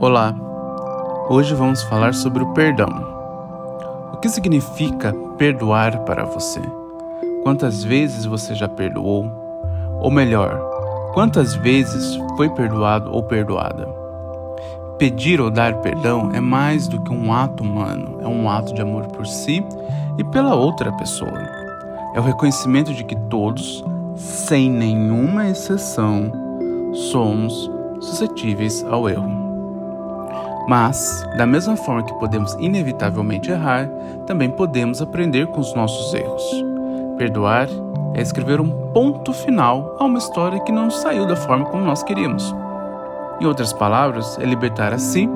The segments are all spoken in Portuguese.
Olá, hoje vamos falar sobre o perdão. O que significa perdoar para você? Quantas vezes você já perdoou? Ou melhor, quantas vezes foi perdoado ou perdoada? Pedir ou dar perdão é mais do que um ato humano, é um ato de amor por si e pela outra pessoa. É o reconhecimento de que todos, sem nenhuma exceção, somos suscetíveis ao erro. Mas, da mesma forma que podemos inevitavelmente errar, também podemos aprender com os nossos erros. Perdoar é escrever um ponto final a uma história que não saiu da forma como nós queríamos. Em outras palavras, é libertar a si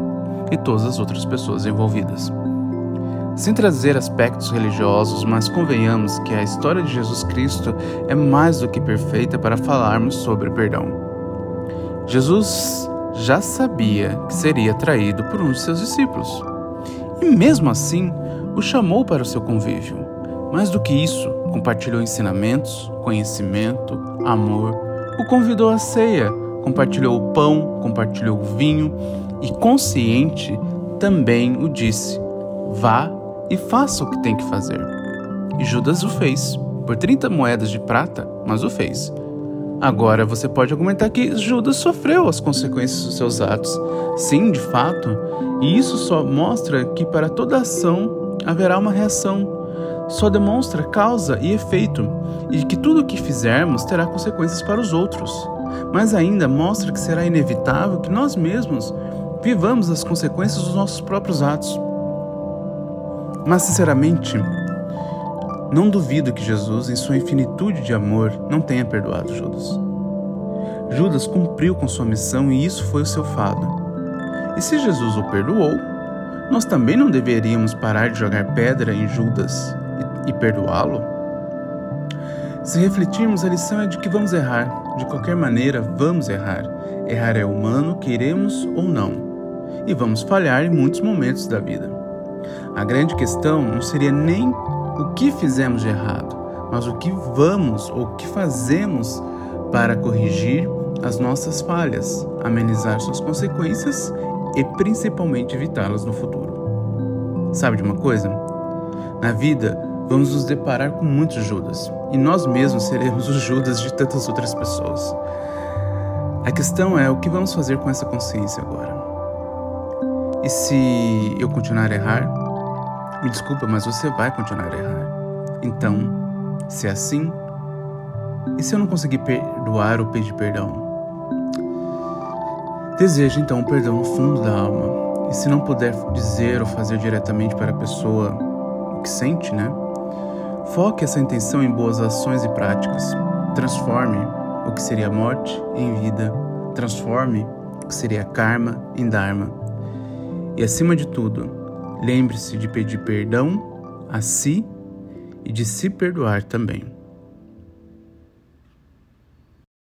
e todas as outras pessoas envolvidas. Sem trazer aspectos religiosos, mas convenhamos que a história de Jesus Cristo é mais do que perfeita para falarmos sobre perdão. Jesus já sabia que seria traído por um de seus discípulos. E mesmo assim, o chamou para o seu convívio. Mais do que isso, compartilhou ensinamentos, conhecimento, amor, o convidou à ceia, compartilhou o pão, compartilhou o vinho e, consciente, também o disse: Vá e faça o que tem que fazer. E Judas o fez, por 30 moedas de prata, mas o fez. Agora você pode argumentar que Judas sofreu as consequências dos seus atos. Sim, de fato, e isso só mostra que para toda ação haverá uma reação. Só demonstra causa e efeito, e que tudo o que fizermos terá consequências para os outros. Mas ainda mostra que será inevitável que nós mesmos vivamos as consequências dos nossos próprios atos. Mas, sinceramente, não duvido que Jesus, em sua infinitude de amor, não tenha perdoado Judas. Judas cumpriu com sua missão e isso foi o seu fado. E se Jesus o perdoou, nós também não deveríamos parar de jogar pedra em Judas e, e perdoá-lo? Se refletirmos, a lição é de que vamos errar. De qualquer maneira, vamos errar. Errar é humano, queremos ou não. E vamos falhar em muitos momentos da vida. A grande questão não seria nem o que fizemos de errado, mas o que vamos ou o que fazemos para corrigir as nossas falhas, amenizar suas consequências e principalmente evitá-las no futuro. Sabe de uma coisa? Na vida, vamos nos deparar com muitos Judas e nós mesmos seremos os Judas de tantas outras pessoas. A questão é o que vamos fazer com essa consciência agora. E se eu continuar a errar, me desculpa, mas você vai continuar a errar. Então, se é assim, e se eu não conseguir perdoar ou pedir perdão? Deseja então o perdão no fundo da alma. E se não puder dizer ou fazer diretamente para a pessoa o que sente, né? Foque essa intenção em boas ações e práticas. Transforme o que seria morte em vida. Transforme o que seria karma em dharma. E acima de tudo, Lembre-se de pedir perdão a si e de se perdoar também.